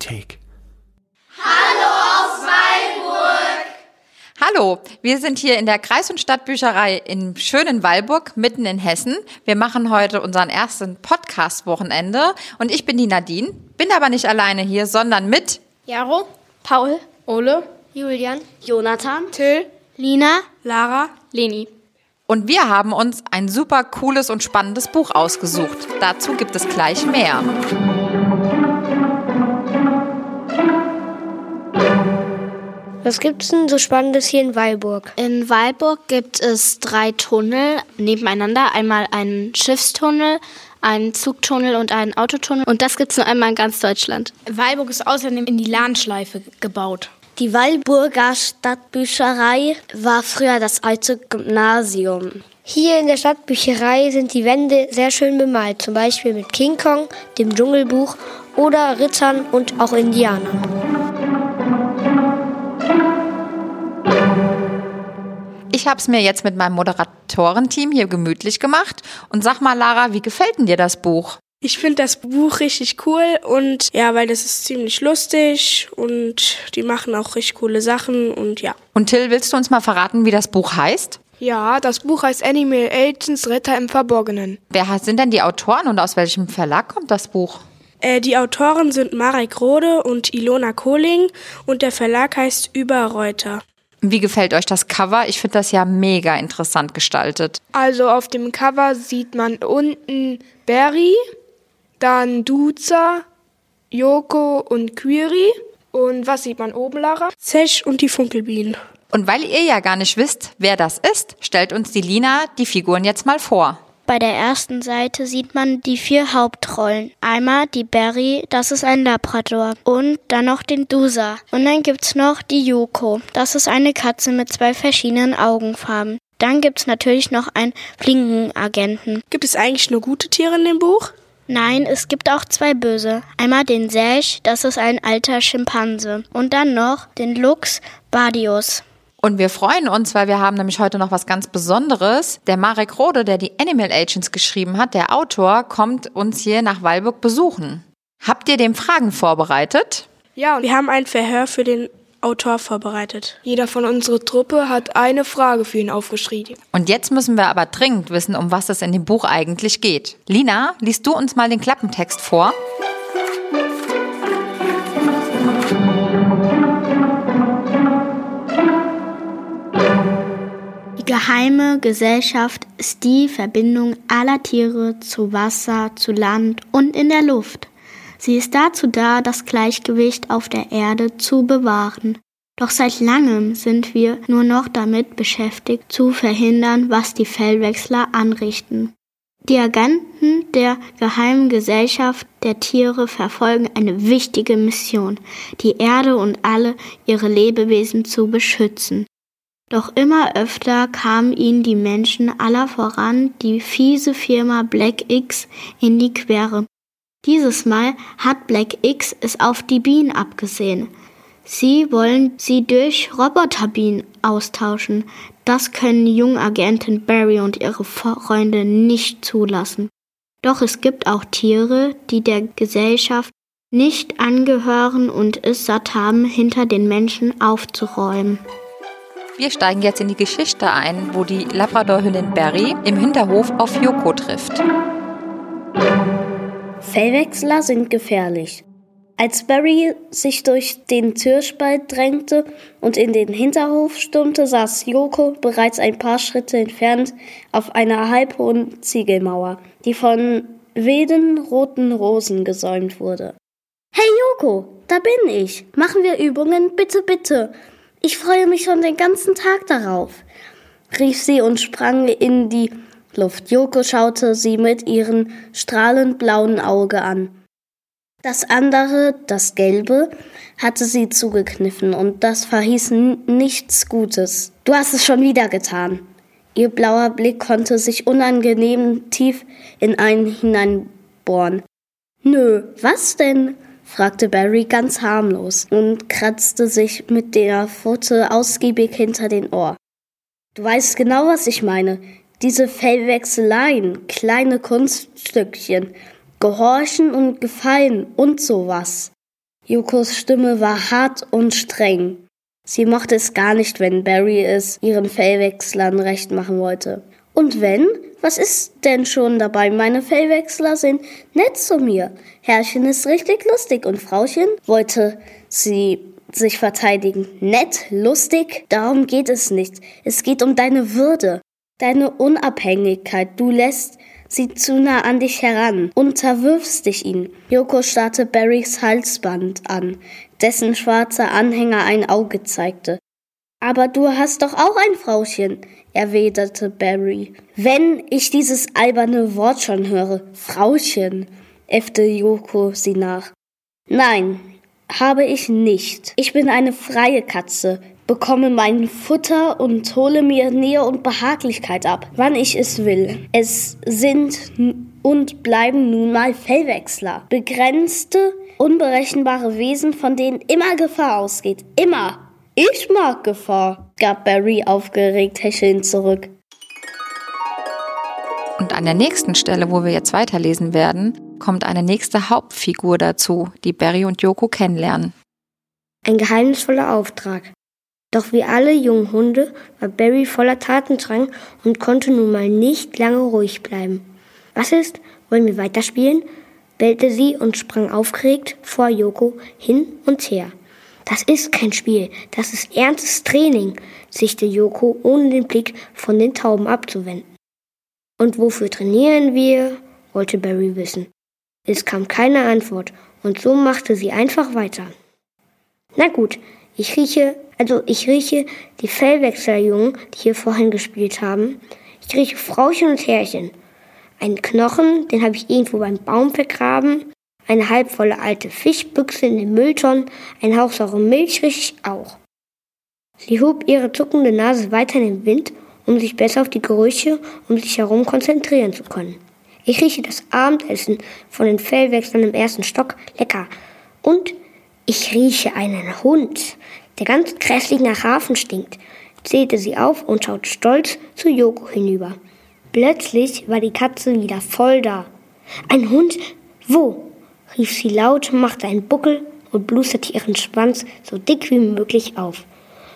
aus der Bibliothek. Hallo, wir sind hier in der Kreis- und Stadtbücherei in schönen Walburg, mitten in Hessen. Wir machen heute unseren ersten Podcast-Wochenende und ich bin die Nadine, bin aber nicht alleine hier, sondern mit Jaro, Paul, Ole, Julian, Jonathan, Till, Lina, Lara, Leni. und wir haben uns ein super cooles und spannendes Buch ausgesucht. Dazu gibt es gleich mehr. Was gibt's denn so Spannendes hier in Weilburg? In Weilburg gibt es drei Tunnel nebeneinander. Einmal einen Schiffstunnel, einen Zugtunnel und einen Autotunnel. Und das gibt's nur einmal in ganz Deutschland. Weilburg ist außerdem in die Lahnschleife gebaut. Die Weilburger Stadtbücherei war früher das alte Gymnasium. Hier in der Stadtbücherei sind die Wände sehr schön bemalt, zum Beispiel mit King Kong, dem Dschungelbuch oder Rittern und auch Indianern. Ich habe es mir jetzt mit meinem Moderatorenteam hier gemütlich gemacht. Und sag mal, Lara, wie gefällt denn dir das Buch? Ich finde das Buch richtig cool und ja, weil das ist ziemlich lustig und die machen auch richtig coole Sachen und ja. Und Till, willst du uns mal verraten, wie das Buch heißt? Ja, das Buch heißt Animal Agents Ritter im Verborgenen. Wer sind denn die Autoren und aus welchem Verlag kommt das Buch? Äh, die Autoren sind Marek Rode und Ilona Kohling und der Verlag heißt Überreuter. Wie gefällt euch das Cover? Ich finde das ja mega interessant gestaltet. Also auf dem Cover sieht man unten Barry, dann Duza, Yoko und Quiri. Und was sieht man oben, Lara? Zesch und die Funkelbienen. Und weil ihr ja gar nicht wisst, wer das ist, stellt uns die Lina die Figuren jetzt mal vor. Bei der ersten Seite sieht man die vier Hauptrollen. Einmal die Barry, das ist ein Labrador. Und dann noch den Dusa. Und dann gibt's noch die Yoko. Das ist eine Katze mit zwei verschiedenen Augenfarben. Dann gibt's natürlich noch einen Flinkenagenten. Gibt es eigentlich nur gute Tiere in dem Buch? Nein, es gibt auch zwei böse. Einmal den Selch, das ist ein alter Schimpanse. Und dann noch den Lux Badius. Und wir freuen uns, weil wir haben nämlich heute noch was ganz Besonderes. Der Marek Rode, der die Animal Agents geschrieben hat, der Autor, kommt uns hier nach Weilburg besuchen. Habt ihr dem Fragen vorbereitet? Ja, und wir haben ein Verhör für den Autor vorbereitet. Jeder von unserer Truppe hat eine Frage für ihn aufgeschrieben. Und jetzt müssen wir aber dringend wissen, um was es in dem Buch eigentlich geht. Lina, liest du uns mal den Klappentext vor? Geheime Gesellschaft ist die Verbindung aller Tiere zu Wasser, zu Land und in der Luft. Sie ist dazu da, das Gleichgewicht auf der Erde zu bewahren. Doch seit langem sind wir nur noch damit beschäftigt, zu verhindern, was die Fellwechsler anrichten. Die Agenten der geheimen Gesellschaft der Tiere verfolgen eine wichtige Mission, die Erde und alle ihre Lebewesen zu beschützen. Doch immer öfter kamen ihnen die Menschen aller voran die fiese Firma Black X in die Quere. Dieses Mal hat Black X es auf die Bienen abgesehen. Sie wollen sie durch Roboterbienen austauschen. Das können Jungagentin Barry und ihre Freunde nicht zulassen. Doch es gibt auch Tiere, die der Gesellschaft nicht angehören und es satt haben, hinter den Menschen aufzuräumen. Wir steigen jetzt in die Geschichte ein, wo die Labradorhündin Barry im Hinterhof auf Yoko trifft. Fellwechsler sind gefährlich. Als Barry sich durch den Türspalt drängte und in den Hinterhof stürmte, saß Yoko bereits ein paar Schritte entfernt auf einer halbhohen Ziegelmauer, die von wilden roten Rosen gesäumt wurde. Hey Yoko, da bin ich. Machen wir Übungen, bitte, bitte. Ich freue mich schon den ganzen Tag darauf, rief sie und sprang in die Luft. Yoko schaute sie mit ihrem strahlend blauen Auge an. Das andere, das gelbe, hatte sie zugekniffen und das verhieß nichts Gutes. Du hast es schon wieder getan. Ihr blauer Blick konnte sich unangenehm tief in einen hineinbohren. Nö, was denn? Fragte Barry ganz harmlos und kratzte sich mit der Pfote ausgiebig hinter den Ohr. Du weißt genau, was ich meine. Diese Fellwechseleien, kleine Kunststückchen, gehorchen und gefallen und sowas. Yokos Stimme war hart und streng. Sie mochte es gar nicht, wenn Barry es ihren Fellwechslern recht machen wollte. Und wenn? Was ist denn schon dabei? Meine Fellwechsler sind nett zu mir. Herrchen ist richtig lustig und Frauchen wollte sie sich verteidigen. Nett, lustig, darum geht es nicht. Es geht um deine Würde, deine Unabhängigkeit. Du lässt sie zu nah an dich heran, unterwirfst dich ihnen. Yoko starrte Barrys Halsband an, dessen schwarzer Anhänger ein Auge zeigte. Aber du hast doch auch ein Frauchen, erwiderte Barry. Wenn ich dieses alberne Wort schon höre, Frauchen, äffte Yoko sie nach. Nein, habe ich nicht. Ich bin eine freie Katze, bekomme mein Futter und hole mir Nähe und Behaglichkeit ab, wann ich es will. Es sind und bleiben nun mal Fellwechsler. Begrenzte, unberechenbare Wesen, von denen immer Gefahr ausgeht. Immer. Ich mag Gefahr, gab Barry aufgeregt hechelnd zurück. Und an der nächsten Stelle, wo wir jetzt weiterlesen werden, kommt eine nächste Hauptfigur dazu, die Barry und Yoko kennenlernen. Ein geheimnisvoller Auftrag. Doch wie alle jungen Hunde war Barry voller Tatendrang und konnte nun mal nicht lange ruhig bleiben. Was ist? Wollen wir weiterspielen? bellte sie und sprang aufgeregt vor Yoko hin und her. Das ist kein Spiel, das ist ernstes Training, sichte Yoko, ohne den Blick von den Tauben abzuwenden. Und wofür trainieren wir? wollte Barry wissen. Es kam keine Antwort, und so machte sie einfach weiter. Na gut, ich rieche, also ich rieche die Fellwechseljungen, die hier vorhin gespielt haben. Ich rieche Frauchen und Herrchen. Einen Knochen, den habe ich irgendwo beim Baum vergraben. Eine halbvolle alte Fischbüchse in den Mülltonnen, ein Hauch saure Milch rieche ich auch. Sie hob ihre zuckende Nase weiter in den Wind, um sich besser auf die Gerüche um sich herum konzentrieren zu können. Ich rieche das Abendessen von den Fellwechseln im ersten Stock lecker. Und ich rieche einen Hund, der ganz grässlich nach Hafen stinkt, zählte sie auf und schaute stolz zu Joko hinüber. Plötzlich war die Katze wieder voll da. Ein Hund? Wo? Rief sie laut, machte einen Buckel und blusterte ihren Schwanz so dick wie möglich auf.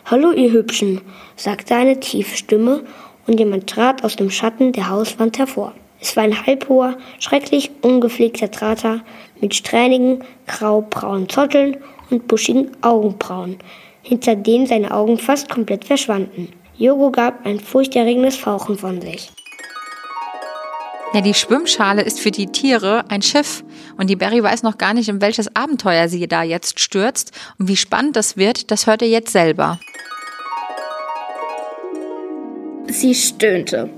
Hallo, ihr Hübschen, sagte eine tiefe Stimme, und jemand trat aus dem Schatten der Hauswand hervor. Es war ein halbhoher, schrecklich ungepflegter Trater mit strähnigen, graubraunen Zotteln und buschigen Augenbrauen, hinter denen seine Augen fast komplett verschwanden. Jogo gab ein furchterregendes Fauchen von sich. Ja, die Schwimmschale ist für die Tiere ein Schiff und die Barry weiß noch gar nicht, in welches Abenteuer sie da jetzt stürzt und wie spannend das wird, das hört ihr jetzt selber. Sie stöhnte.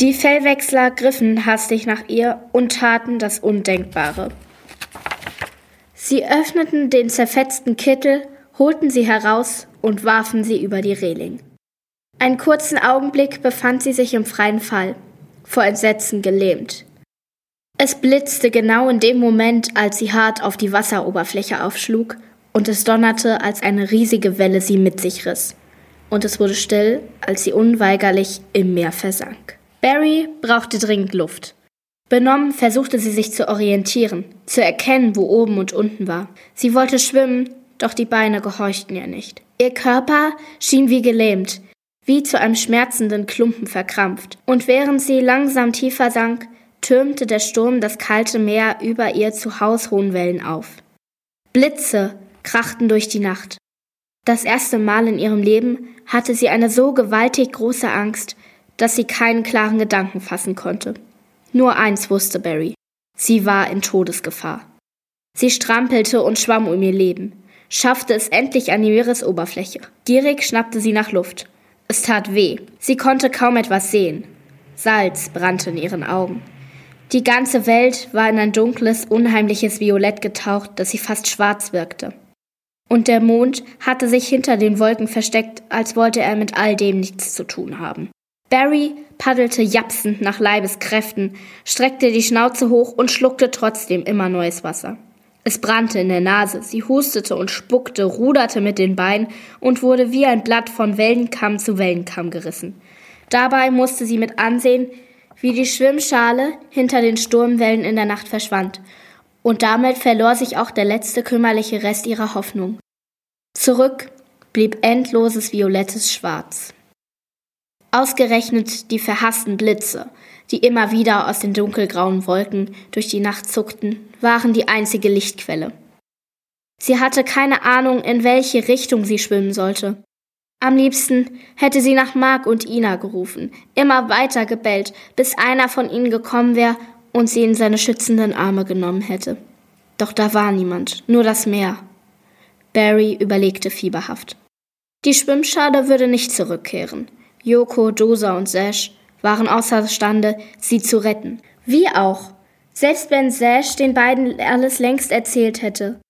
Die Fellwechsler griffen hastig nach ihr und taten das Undenkbare. Sie öffneten den zerfetzten Kittel, holten sie heraus und warfen sie über die Reling. Einen kurzen Augenblick befand sie sich im freien Fall, vor Entsetzen gelähmt. Es blitzte genau in dem Moment, als sie hart auf die Wasseroberfläche aufschlug, und es donnerte, als eine riesige Welle sie mit sich riss. Und es wurde still, als sie unweigerlich im Meer versank. Barry brauchte dringend Luft. Benommen versuchte sie sich zu orientieren, zu erkennen, wo oben und unten war. Sie wollte schwimmen, doch die Beine gehorchten ihr nicht. Ihr Körper schien wie gelähmt, wie zu einem schmerzenden Klumpen verkrampft, und während sie langsam tiefer sank, türmte der Sturm das kalte Meer über ihr zu haushohen Wellen auf. Blitze krachten durch die Nacht. Das erste Mal in ihrem Leben hatte sie eine so gewaltig große Angst, dass sie keinen klaren Gedanken fassen konnte. Nur eins wusste Barry. Sie war in Todesgefahr. Sie strampelte und schwamm um ihr Leben, schaffte es endlich an die Meeresoberfläche. Gierig schnappte sie nach Luft. Es tat weh. Sie konnte kaum etwas sehen. Salz brannte in ihren Augen. Die ganze Welt war in ein dunkles, unheimliches Violett getaucht, das sie fast schwarz wirkte. Und der Mond hatte sich hinter den Wolken versteckt, als wollte er mit all dem nichts zu tun haben. Barry paddelte japsend nach Leibeskräften, streckte die Schnauze hoch und schluckte trotzdem immer neues Wasser. Es brannte in der Nase, sie hustete und spuckte, ruderte mit den Beinen und wurde wie ein Blatt von Wellenkamm zu Wellenkamm gerissen. Dabei musste sie mit ansehen, wie die Schwimmschale hinter den Sturmwellen in der Nacht verschwand, und damit verlor sich auch der letzte kümmerliche Rest ihrer Hoffnung. Zurück blieb endloses violettes Schwarz. Ausgerechnet die verhassten Blitze, die immer wieder aus den dunkelgrauen Wolken durch die Nacht zuckten, waren die einzige Lichtquelle. Sie hatte keine Ahnung, in welche Richtung sie schwimmen sollte. Am liebsten hätte sie nach Mark und Ina gerufen, immer weiter gebellt, bis einer von ihnen gekommen wäre und sie in seine schützenden Arme genommen hätte. Doch da war niemand, nur das Meer. Barry überlegte fieberhaft. Die Schwimmschade würde nicht zurückkehren. Yoko, Dosa und Sash waren außerstande, sie zu retten. Wie auch. Selbst wenn Sash den beiden alles längst erzählt hätte.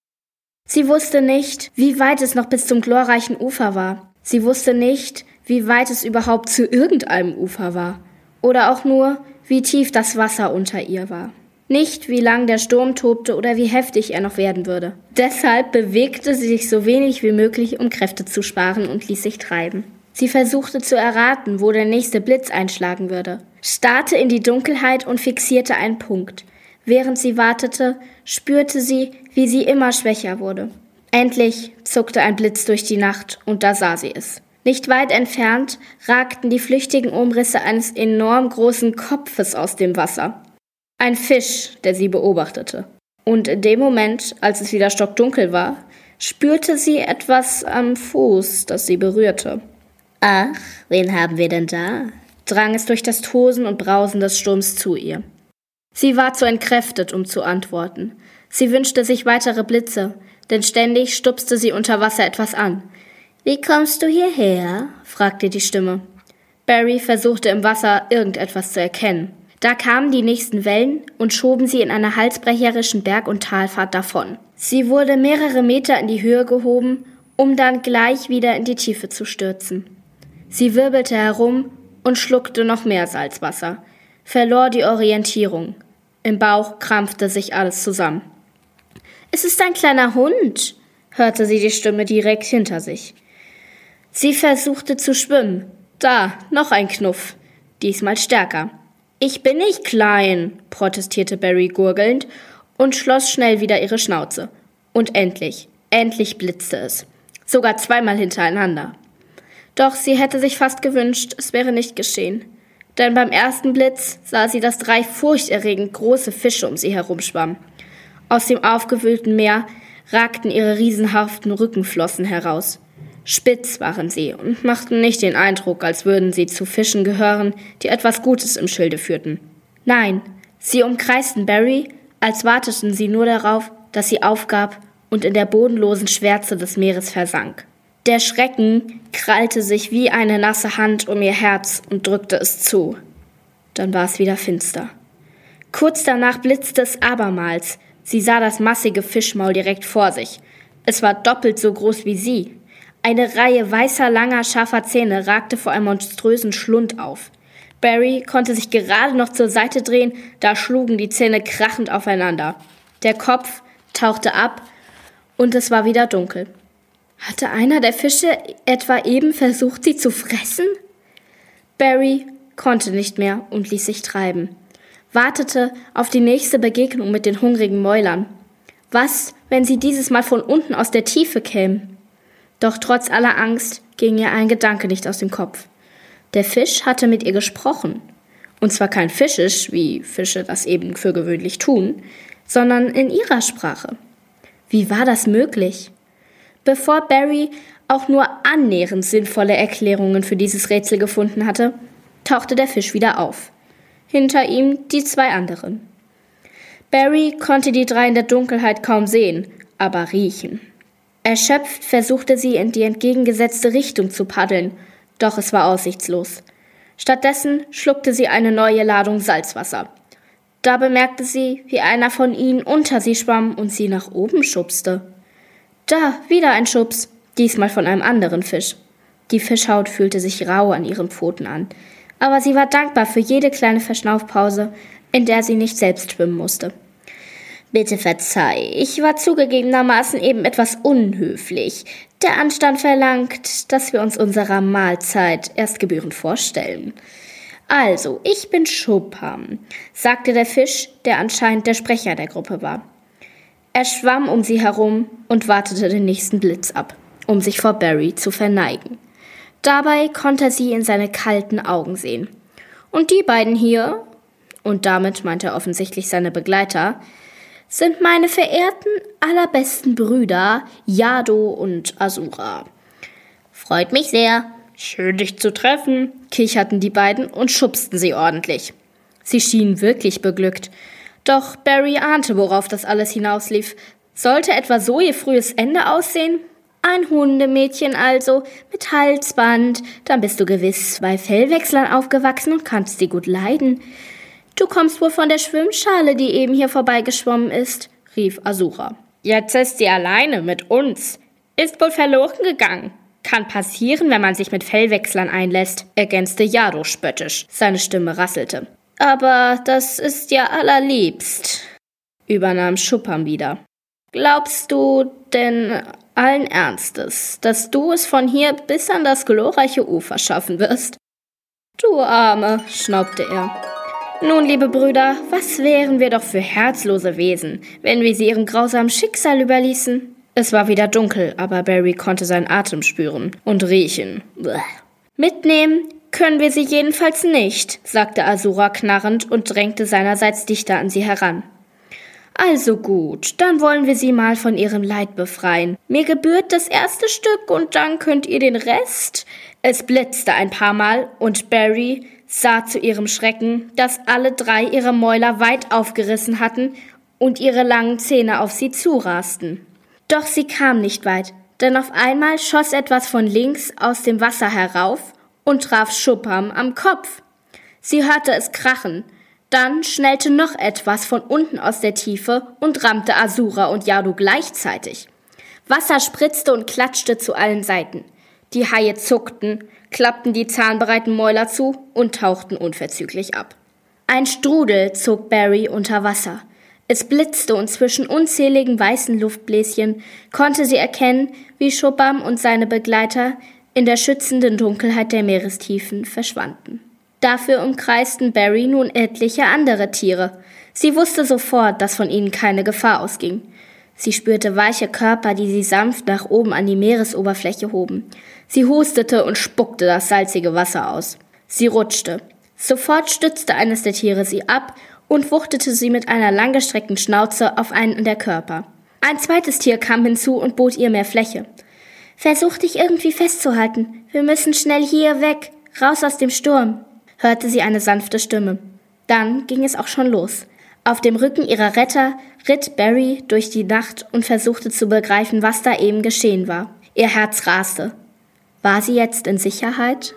Sie wusste nicht, wie weit es noch bis zum glorreichen Ufer war. Sie wusste nicht, wie weit es überhaupt zu irgendeinem Ufer war. Oder auch nur, wie tief das Wasser unter ihr war. Nicht, wie lang der Sturm tobte oder wie heftig er noch werden würde. Deshalb bewegte sie sich so wenig wie möglich, um Kräfte zu sparen und ließ sich treiben. Sie versuchte zu erraten, wo der nächste Blitz einschlagen würde, starrte in die Dunkelheit und fixierte einen Punkt. Während sie wartete, spürte sie, wie sie immer schwächer wurde. Endlich zuckte ein Blitz durch die Nacht, und da sah sie es. Nicht weit entfernt ragten die flüchtigen Umrisse eines enorm großen Kopfes aus dem Wasser. Ein Fisch, der sie beobachtete. Und in dem Moment, als es wieder stockdunkel war, spürte sie etwas am Fuß, das sie berührte. Ach, wen haben wir denn da? drang es durch das Tosen und Brausen des Sturms zu ihr. Sie war zu entkräftet, um zu antworten. Sie wünschte sich weitere Blitze, denn ständig stupste sie unter Wasser etwas an. Wie kommst du hierher? fragte die Stimme. Barry versuchte im Wasser irgendetwas zu erkennen. Da kamen die nächsten Wellen und schoben sie in einer halsbrecherischen Berg- und Talfahrt davon. Sie wurde mehrere Meter in die Höhe gehoben, um dann gleich wieder in die Tiefe zu stürzen. Sie wirbelte herum und schluckte noch mehr Salzwasser, verlor die Orientierung. Im Bauch krampfte sich alles zusammen. Es ist ein kleiner Hund, hörte sie die Stimme direkt hinter sich. Sie versuchte zu schwimmen. Da, noch ein Knuff. Diesmal stärker. Ich bin nicht klein, protestierte Barry gurgelnd und schloss schnell wieder ihre Schnauze. Und endlich, endlich blitzte es. Sogar zweimal hintereinander. Doch sie hätte sich fast gewünscht, es wäre nicht geschehen. Denn beim ersten Blitz sah sie, dass drei furchterregend große Fische um sie herumschwammen. Aus dem aufgewühlten Meer ragten ihre riesenhaften Rückenflossen heraus. Spitz waren sie und machten nicht den Eindruck, als würden sie zu Fischen gehören, die etwas Gutes im Schilde führten. Nein, sie umkreisten Barry, als warteten sie nur darauf, dass sie aufgab und in der bodenlosen Schwärze des Meeres versank. Der Schrecken krallte sich wie eine nasse Hand um ihr Herz und drückte es zu. Dann war es wieder finster. Kurz danach blitzte es abermals, Sie sah das massige Fischmaul direkt vor sich. Es war doppelt so groß wie sie. Eine Reihe weißer, langer, scharfer Zähne ragte vor einem monströsen Schlund auf. Barry konnte sich gerade noch zur Seite drehen, da schlugen die Zähne krachend aufeinander. Der Kopf tauchte ab und es war wieder dunkel. Hatte einer der Fische etwa eben versucht, sie zu fressen? Barry konnte nicht mehr und ließ sich treiben wartete auf die nächste Begegnung mit den hungrigen Mäulern. Was, wenn sie dieses Mal von unten aus der Tiefe kämen? Doch trotz aller Angst ging ihr ein Gedanke nicht aus dem Kopf. Der Fisch hatte mit ihr gesprochen. Und zwar kein Fischisch, wie Fische das eben für gewöhnlich tun, sondern in ihrer Sprache. Wie war das möglich? Bevor Barry auch nur annähernd sinnvolle Erklärungen für dieses Rätsel gefunden hatte, tauchte der Fisch wieder auf hinter ihm die zwei anderen. Barry konnte die drei in der Dunkelheit kaum sehen, aber riechen. Erschöpft versuchte sie in die entgegengesetzte Richtung zu paddeln, doch es war aussichtslos. Stattdessen schluckte sie eine neue Ladung Salzwasser. Da bemerkte sie, wie einer von ihnen unter sie schwamm und sie nach oben schubste. Da, wieder ein Schubs, diesmal von einem anderen Fisch. Die Fischhaut fühlte sich rau an ihren Pfoten an aber sie war dankbar für jede kleine Verschnaufpause, in der sie nicht selbst schwimmen musste. Bitte verzeih, ich war zugegebenermaßen eben etwas unhöflich. Der Anstand verlangt, dass wir uns unserer Mahlzeit erst gebührend vorstellen. Also, ich bin Schuppam, sagte der Fisch, der anscheinend der Sprecher der Gruppe war. Er schwamm um sie herum und wartete den nächsten Blitz ab, um sich vor Barry zu verneigen. Dabei konnte sie in seine kalten Augen sehen. Und die beiden hier, und damit meinte er offensichtlich seine Begleiter, sind meine verehrten allerbesten Brüder Yado und Asura. Freut mich sehr. Schön dich zu treffen, kicherten die beiden und schubsten sie ordentlich. Sie schienen wirklich beglückt. Doch Barry ahnte, worauf das alles hinauslief. Sollte etwa so ihr frühes Ende aussehen? Ein Hundemädchen also, mit Halsband, dann bist du gewiss bei Fellwechslern aufgewachsen und kannst sie gut leiden. Du kommst wohl von der Schwimmschale, die eben hier vorbeigeschwommen ist, rief Asura. Jetzt ist sie alleine mit uns. Ist wohl verloren gegangen. Kann passieren, wenn man sich mit Fellwechslern einlässt, ergänzte Jado spöttisch. Seine Stimme rasselte. Aber das ist ja allerliebst, übernahm Schuppam wieder. Glaubst du denn allen Ernstes, dass du es von hier bis an das glorreiche Ufer schaffen wirst? Du Arme, schnaubte er. Nun, liebe Brüder, was wären wir doch für herzlose Wesen, wenn wir sie ihrem grausamen Schicksal überließen? Es war wieder dunkel, aber Barry konnte seinen Atem spüren und riechen. Blech. Mitnehmen können wir sie jedenfalls nicht, sagte Asura knarrend und drängte seinerseits dichter an sie heran. Also gut, dann wollen wir sie mal von ihrem Leid befreien. Mir gebührt das erste Stück und dann könnt ihr den Rest. Es blitzte ein paar Mal und Barry sah zu ihrem Schrecken, dass alle drei ihre Mäuler weit aufgerissen hatten und ihre langen Zähne auf sie zurasten. Doch sie kam nicht weit, denn auf einmal schoss etwas von links aus dem Wasser herauf und traf Schuppam am Kopf. Sie hörte es krachen, dann schnellte noch etwas von unten aus der Tiefe und rammte Asura und Yadu gleichzeitig. Wasser spritzte und klatschte zu allen Seiten. Die Haie zuckten, klappten die zahnbereiten Mäuler zu und tauchten unverzüglich ab. Ein Strudel zog Barry unter Wasser. Es blitzte und zwischen unzähligen weißen Luftbläschen konnte sie erkennen, wie Schubam und seine Begleiter in der schützenden Dunkelheit der Meerestiefen verschwanden. Dafür umkreisten Barry nun etliche andere Tiere. Sie wusste sofort, dass von ihnen keine Gefahr ausging. Sie spürte weiche Körper, die sie sanft nach oben an die Meeresoberfläche hoben. Sie hustete und spuckte das salzige Wasser aus. Sie rutschte. Sofort stützte eines der Tiere sie ab und wuchtete sie mit einer langgestreckten Schnauze auf einen der Körper. Ein zweites Tier kam hinzu und bot ihr mehr Fläche. Versuch dich irgendwie festzuhalten. Wir müssen schnell hier weg, raus aus dem Sturm, hörte sie eine sanfte Stimme. Dann ging es auch schon los. Auf dem Rücken ihrer Retter ritt Barry durch die Nacht und versuchte zu begreifen, was da eben geschehen war. Ihr Herz raste. War sie jetzt in Sicherheit?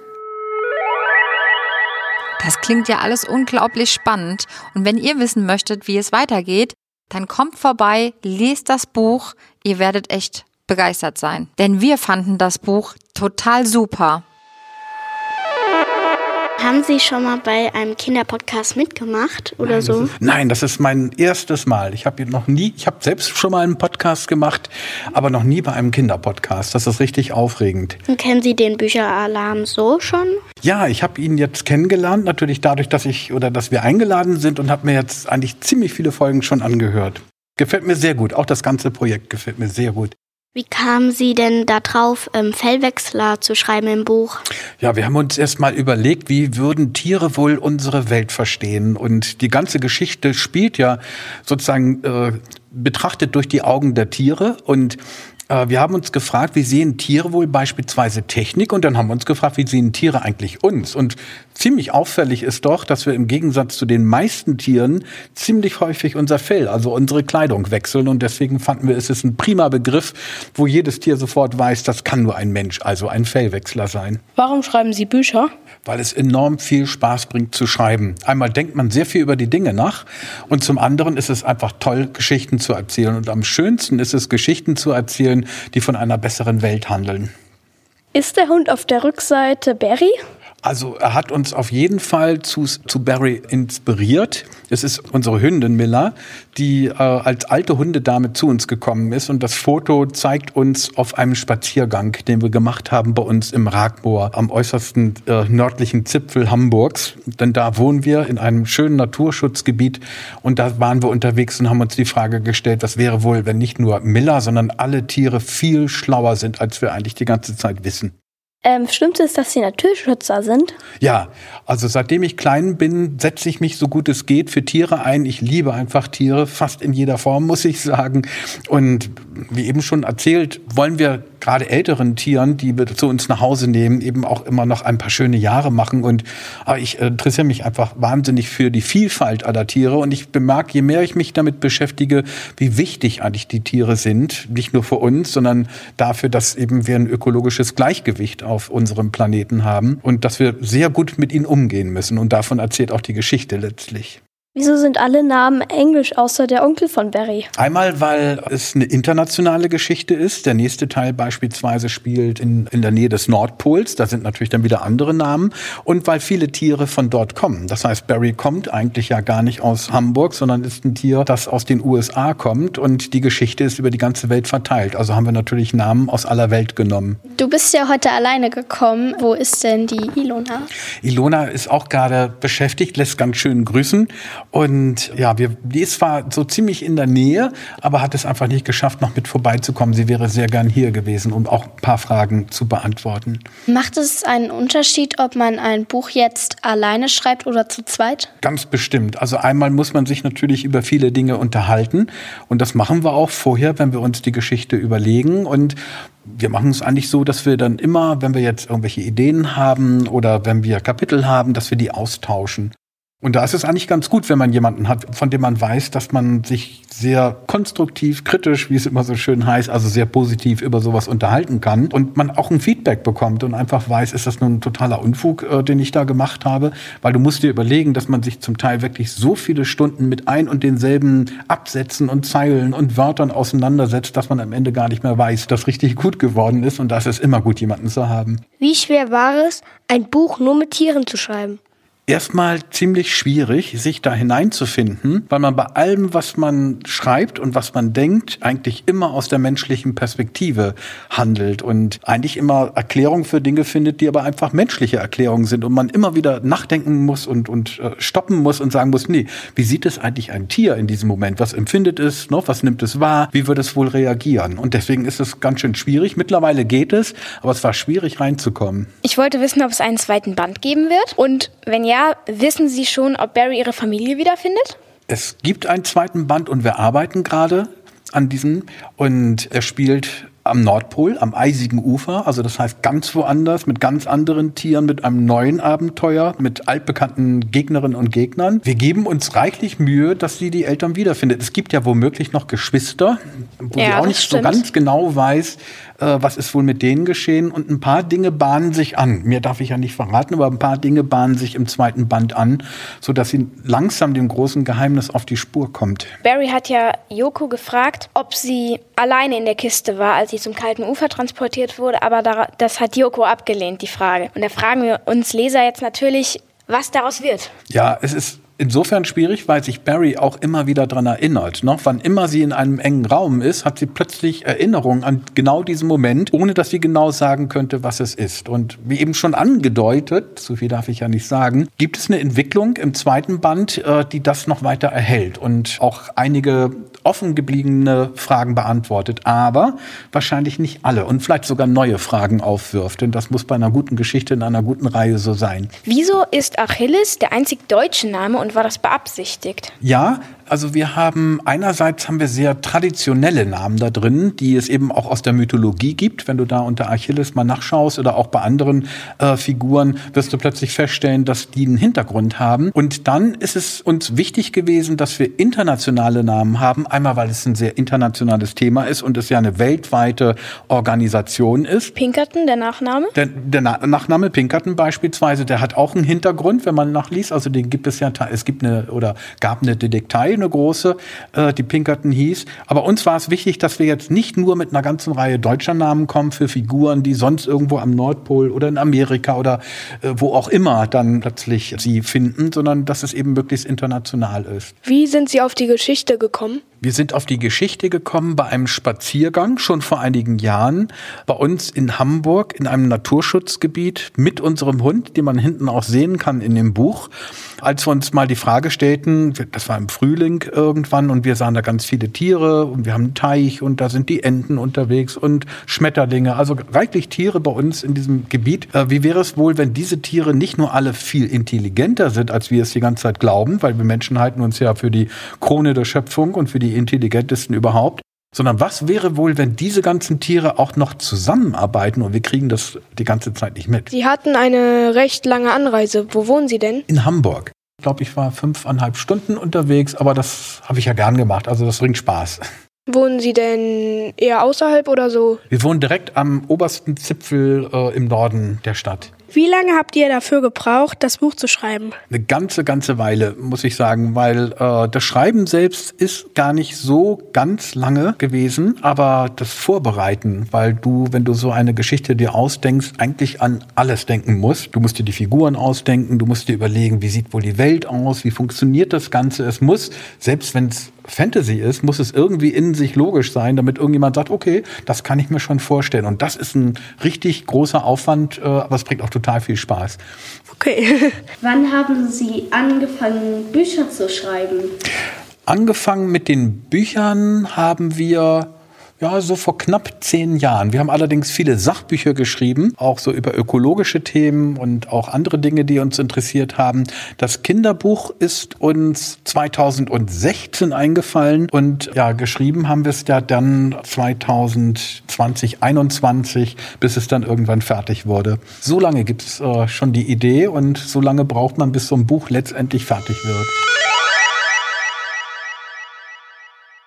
Das klingt ja alles unglaublich spannend. Und wenn ihr wissen möchtet, wie es weitergeht, dann kommt vorbei, lest das Buch. Ihr werdet echt begeistert sein. Denn wir fanden das Buch total super. Haben Sie schon mal bei einem Kinderpodcast mitgemacht oder nein, so? Das ist, nein, das ist mein erstes Mal. Ich habe noch nie, ich habe selbst schon mal einen Podcast gemacht, aber noch nie bei einem Kinderpodcast. Das ist richtig aufregend. Und kennen Sie den Bücheralarm so schon? Ja, ich habe ihn jetzt kennengelernt, natürlich dadurch, dass ich oder dass wir eingeladen sind und habe mir jetzt eigentlich ziemlich viele Folgen schon angehört. Gefällt mir sehr gut. Auch das ganze Projekt gefällt mir sehr gut. Wie kamen Sie denn da drauf, ähm, Fellwechsler zu schreiben im Buch? Ja, wir haben uns erst mal überlegt, wie würden Tiere wohl unsere Welt verstehen? Und die ganze Geschichte spielt ja sozusagen äh, betrachtet durch die Augen der Tiere und wir haben uns gefragt, wie sehen Tiere wohl beispielsweise Technik? Und dann haben wir uns gefragt, wie sehen Tiere eigentlich uns? Und ziemlich auffällig ist doch, dass wir im Gegensatz zu den meisten Tieren ziemlich häufig unser Fell, also unsere Kleidung wechseln. Und deswegen fanden wir, es ist ein prima Begriff, wo jedes Tier sofort weiß, das kann nur ein Mensch, also ein Fellwechsler sein. Warum schreiben Sie Bücher? Weil es enorm viel Spaß bringt zu schreiben. Einmal denkt man sehr viel über die Dinge nach und zum anderen ist es einfach toll, Geschichten zu erzählen. Und am schönsten ist es, Geschichten zu erzählen, die von einer besseren Welt handeln. Ist der Hund auf der Rückseite Barry? Also er hat uns auf jeden Fall zu, zu Barry inspiriert. Es ist unsere Hündin Miller, die äh, als alte Hundedame zu uns gekommen ist. Und das Foto zeigt uns auf einem Spaziergang, den wir gemacht haben bei uns im Ragmoor am äußersten äh, nördlichen Zipfel Hamburgs. Denn da wohnen wir in einem schönen Naturschutzgebiet. Und da waren wir unterwegs und haben uns die Frage gestellt, was wäre wohl, wenn nicht nur Miller, sondern alle Tiere viel schlauer sind, als wir eigentlich die ganze Zeit wissen. Ähm, stimmt es, dass Sie Naturschützer sind? Ja, also seitdem ich klein bin, setze ich mich so gut es geht für Tiere ein. Ich liebe einfach Tiere, fast in jeder Form, muss ich sagen. Und wie eben schon erzählt, wollen wir gerade älteren Tieren, die wir zu uns nach Hause nehmen, eben auch immer noch ein paar schöne Jahre machen. Und ich interessiere mich einfach wahnsinnig für die Vielfalt aller Tiere. Und ich bemerke, je mehr ich mich damit beschäftige, wie wichtig eigentlich die Tiere sind, nicht nur für uns, sondern dafür, dass eben wir ein ökologisches Gleichgewicht auf unserem Planeten haben und dass wir sehr gut mit ihnen umgehen müssen. Und davon erzählt auch die Geschichte letztlich. Wieso sind alle Namen englisch, außer der Onkel von Barry? Einmal, weil es eine internationale Geschichte ist. Der nächste Teil beispielsweise spielt in, in der Nähe des Nordpols. Da sind natürlich dann wieder andere Namen. Und weil viele Tiere von dort kommen. Das heißt, Barry kommt eigentlich ja gar nicht aus Hamburg, sondern ist ein Tier, das aus den USA kommt. Und die Geschichte ist über die ganze Welt verteilt. Also haben wir natürlich Namen aus aller Welt genommen. Du bist ja heute alleine gekommen. Wo ist denn die Ilona? Ilona ist auch gerade beschäftigt, lässt ganz schön grüßen. Und ja, wir, die ist zwar so ziemlich in der Nähe, aber hat es einfach nicht geschafft, noch mit vorbeizukommen. Sie wäre sehr gern hier gewesen, um auch ein paar Fragen zu beantworten. Macht es einen Unterschied, ob man ein Buch jetzt alleine schreibt oder zu zweit? Ganz bestimmt. Also einmal muss man sich natürlich über viele Dinge unterhalten. Und das machen wir auch vorher, wenn wir uns die Geschichte überlegen. Und wir machen es eigentlich so, dass wir dann immer, wenn wir jetzt irgendwelche Ideen haben oder wenn wir Kapitel haben, dass wir die austauschen. Und da ist es eigentlich ganz gut, wenn man jemanden hat, von dem man weiß, dass man sich sehr konstruktiv, kritisch, wie es immer so schön heißt, also sehr positiv über sowas unterhalten kann und man auch ein Feedback bekommt und einfach weiß, ist das nun ein totaler Unfug, äh, den ich da gemacht habe? Weil du musst dir überlegen, dass man sich zum Teil wirklich so viele Stunden mit ein und denselben Absätzen und Zeilen und Wörtern auseinandersetzt, dass man am Ende gar nicht mehr weiß, dass richtig gut geworden ist und da ist es immer gut, jemanden zu haben. Wie schwer war es, ein Buch nur mit Tieren zu schreiben? Erstmal ziemlich schwierig, sich da hineinzufinden, weil man bei allem, was man schreibt und was man denkt, eigentlich immer aus der menschlichen Perspektive handelt und eigentlich immer Erklärungen für Dinge findet, die aber einfach menschliche Erklärungen sind und man immer wieder nachdenken muss und, und äh, stoppen muss und sagen muss, nee, wie sieht es eigentlich ein Tier in diesem Moment? Was empfindet es? Ne? Was nimmt es wahr? Wie wird es wohl reagieren? Und deswegen ist es ganz schön schwierig. Mittlerweile geht es, aber es war schwierig reinzukommen. Ich wollte wissen, ob es einen zweiten Band geben wird und wenn ja, ja, wissen Sie schon, ob Barry ihre Familie wiederfindet? Es gibt einen zweiten Band und wir arbeiten gerade an diesem. Und er spielt am Nordpol, am eisigen Ufer, also das heißt ganz woanders, mit ganz anderen Tieren, mit einem neuen Abenteuer, mit altbekannten Gegnerinnen und Gegnern. Wir geben uns reichlich Mühe, dass sie die Eltern wiederfindet. Es gibt ja womöglich noch Geschwister, wo ja, sie auch nicht stimmt. so ganz genau weiß, äh, was ist wohl mit denen geschehen. Und ein paar Dinge bahnen sich an. Mir darf ich ja nicht verraten, aber ein paar Dinge bahnen sich im zweiten Band an, sodass sie langsam dem großen Geheimnis auf die Spur kommt. Barry hat ja Yoko gefragt, ob sie alleine in der Kiste war, als sie zum kalten Ufer transportiert wurde, aber das hat Yoko abgelehnt, die Frage. Und da fragen wir uns Leser jetzt natürlich, was daraus wird. Ja, es ist insofern schwierig, weil sich Barry auch immer wieder daran erinnert. Ne? Wann immer sie in einem engen Raum ist, hat sie plötzlich Erinnerungen an genau diesen Moment, ohne dass sie genau sagen könnte, was es ist. Und wie eben schon angedeutet, so viel darf ich ja nicht sagen, gibt es eine Entwicklung im zweiten Band, äh, die das noch weiter erhält und auch einige offen gebliebene Fragen beantwortet, aber wahrscheinlich nicht alle und vielleicht sogar neue Fragen aufwirft. Denn das muss bei einer guten Geschichte in einer guten Reihe so sein. Wieso ist Achilles der einzig deutsche Name und war das beabsichtigt? Ja, also wir haben einerseits haben wir sehr traditionelle Namen da drin, die es eben auch aus der Mythologie gibt. Wenn du da unter Achilles mal nachschaust oder auch bei anderen äh, Figuren, wirst du plötzlich feststellen, dass die einen Hintergrund haben. Und dann ist es uns wichtig gewesen, dass wir internationale Namen haben. Einmal, weil es ein sehr internationales Thema ist und es ja eine weltweite Organisation ist. Pinkerton, der Nachname? Der, der Na Nachname Pinkerton beispielsweise, der hat auch einen Hintergrund, wenn man nachliest. Also den gibt es ja es gibt eine oder gab eine Detektei, eine große, äh, die Pinkerton hieß. Aber uns war es wichtig, dass wir jetzt nicht nur mit einer ganzen Reihe deutscher Namen kommen für Figuren, die sonst irgendwo am Nordpol oder in Amerika oder äh, wo auch immer dann plötzlich sie finden, sondern dass es eben möglichst international ist. Wie sind Sie auf die Geschichte gekommen? Wir sind auf die Geschichte gekommen bei einem Spaziergang schon vor einigen Jahren bei uns in Hamburg in einem Naturschutzgebiet mit unserem Hund, den man hinten auch sehen kann in dem Buch. Als wir uns mal die Frage stellten, das war im Frühling irgendwann und wir sahen da ganz viele Tiere und wir haben einen Teich und da sind die Enten unterwegs und Schmetterlinge, also reichlich Tiere bei uns in diesem Gebiet. Äh, wie wäre es wohl, wenn diese Tiere nicht nur alle viel intelligenter sind, als wir es die ganze Zeit glauben, weil wir Menschen halten uns ja für die Krone der Schöpfung und für die intelligentesten überhaupt, sondern was wäre wohl, wenn diese ganzen Tiere auch noch zusammenarbeiten und wir kriegen das die ganze Zeit nicht mit? Sie hatten eine recht lange Anreise. Wo wohnen Sie denn? In Hamburg. Ich glaube, ich war fünfeinhalb Stunden unterwegs, aber das habe ich ja gern gemacht. Also das bringt Spaß. Wohnen Sie denn eher außerhalb oder so? Wir wohnen direkt am obersten Zipfel äh, im Norden der Stadt. Wie lange habt ihr dafür gebraucht, das Buch zu schreiben? Eine ganze, ganze Weile, muss ich sagen, weil äh, das Schreiben selbst ist gar nicht so ganz lange gewesen, aber das Vorbereiten, weil du, wenn du so eine Geschichte dir ausdenkst, eigentlich an alles denken musst. Du musst dir die Figuren ausdenken, du musst dir überlegen, wie sieht wohl die Welt aus, wie funktioniert das Ganze. Es muss, selbst wenn es Fantasy ist, muss es irgendwie in sich logisch sein, damit irgendjemand sagt, okay, das kann ich mir schon vorstellen. Und das ist ein richtig großer Aufwand, äh, aber es bringt auch total viel Spaß. Okay. Wann haben Sie angefangen, Bücher zu schreiben? Angefangen mit den Büchern haben wir ja, so vor knapp zehn Jahren. Wir haben allerdings viele Sachbücher geschrieben, auch so über ökologische Themen und auch andere Dinge, die uns interessiert haben. Das Kinderbuch ist uns 2016 eingefallen und ja, geschrieben haben wir es ja dann 2020, 21, bis es dann irgendwann fertig wurde. So lange gibt es äh, schon die Idee und so lange braucht man, bis so ein Buch letztendlich fertig wird.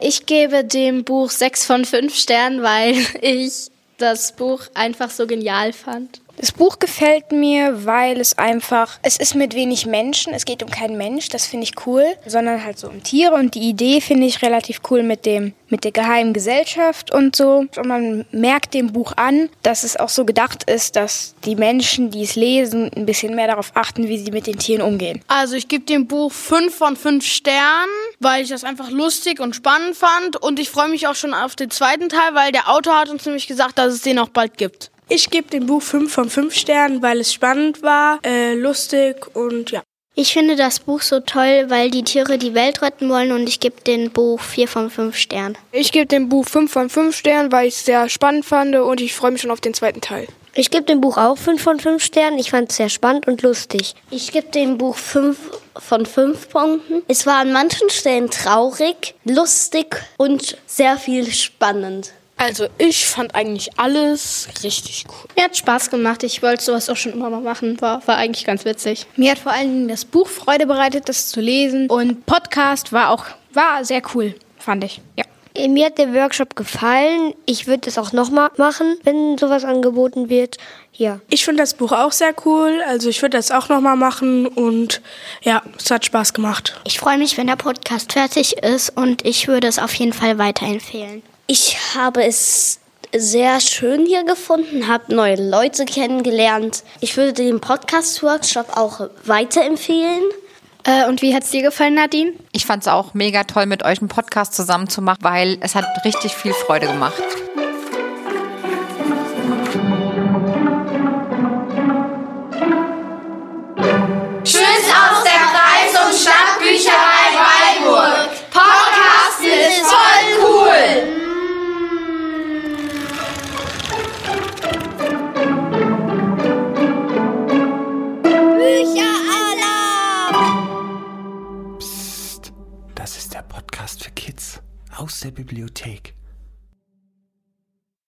Ich gebe dem Buch sechs von fünf Sternen, weil ich das Buch einfach so genial fand. Das Buch gefällt mir, weil es einfach, es ist mit wenig Menschen, es geht um keinen Mensch, das finde ich cool, sondern halt so um Tiere und die Idee finde ich relativ cool mit dem, mit der geheimen Gesellschaft und so. Und man merkt dem Buch an, dass es auch so gedacht ist, dass die Menschen, die es lesen, ein bisschen mehr darauf achten, wie sie mit den Tieren umgehen. Also ich gebe dem Buch fünf von fünf Sternen, weil ich das einfach lustig und spannend fand und ich freue mich auch schon auf den zweiten Teil, weil der Autor hat uns nämlich gesagt, dass es den auch bald gibt. Ich gebe dem Buch 5 von 5 Sternen, weil es spannend war, äh, lustig und ja. Ich finde das Buch so toll, weil die Tiere die Welt retten wollen und ich gebe dem Buch 4 von 5 Sternen. Ich gebe dem Buch 5 von 5 Sternen, weil ich es sehr spannend fand und ich freue mich schon auf den zweiten Teil. Ich gebe dem Buch auch 5 von 5 Sternen. Ich fand es sehr spannend und lustig. Ich gebe dem Buch 5 von 5 Punkten. Es war an manchen Stellen traurig, lustig und sehr viel spannend. Also ich fand eigentlich alles richtig cool. Mir hat Spaß gemacht. Ich wollte sowas auch schon immer mal machen. War, war eigentlich ganz witzig. Mir hat vor allen Dingen das Buch Freude bereitet, das zu lesen. Und Podcast war auch war sehr cool, fand ich. Ja. Mir hat der Workshop gefallen. Ich würde es auch nochmal machen, wenn sowas angeboten wird. Ja. Ich finde das Buch auch sehr cool. Also ich würde das auch nochmal machen und ja, es hat Spaß gemacht. Ich freue mich, wenn der Podcast fertig ist und ich würde es auf jeden Fall weiterempfehlen. Ich habe es sehr schön hier gefunden, habe neue Leute kennengelernt. Ich würde den Podcast-Workshop auch weiterempfehlen. Äh, und wie hat es dir gefallen, Nadine? Ich fand es auch mega toll, mit euch einen Podcast zusammen zu machen, weil es hat richtig viel Freude gemacht. große Bibliothek.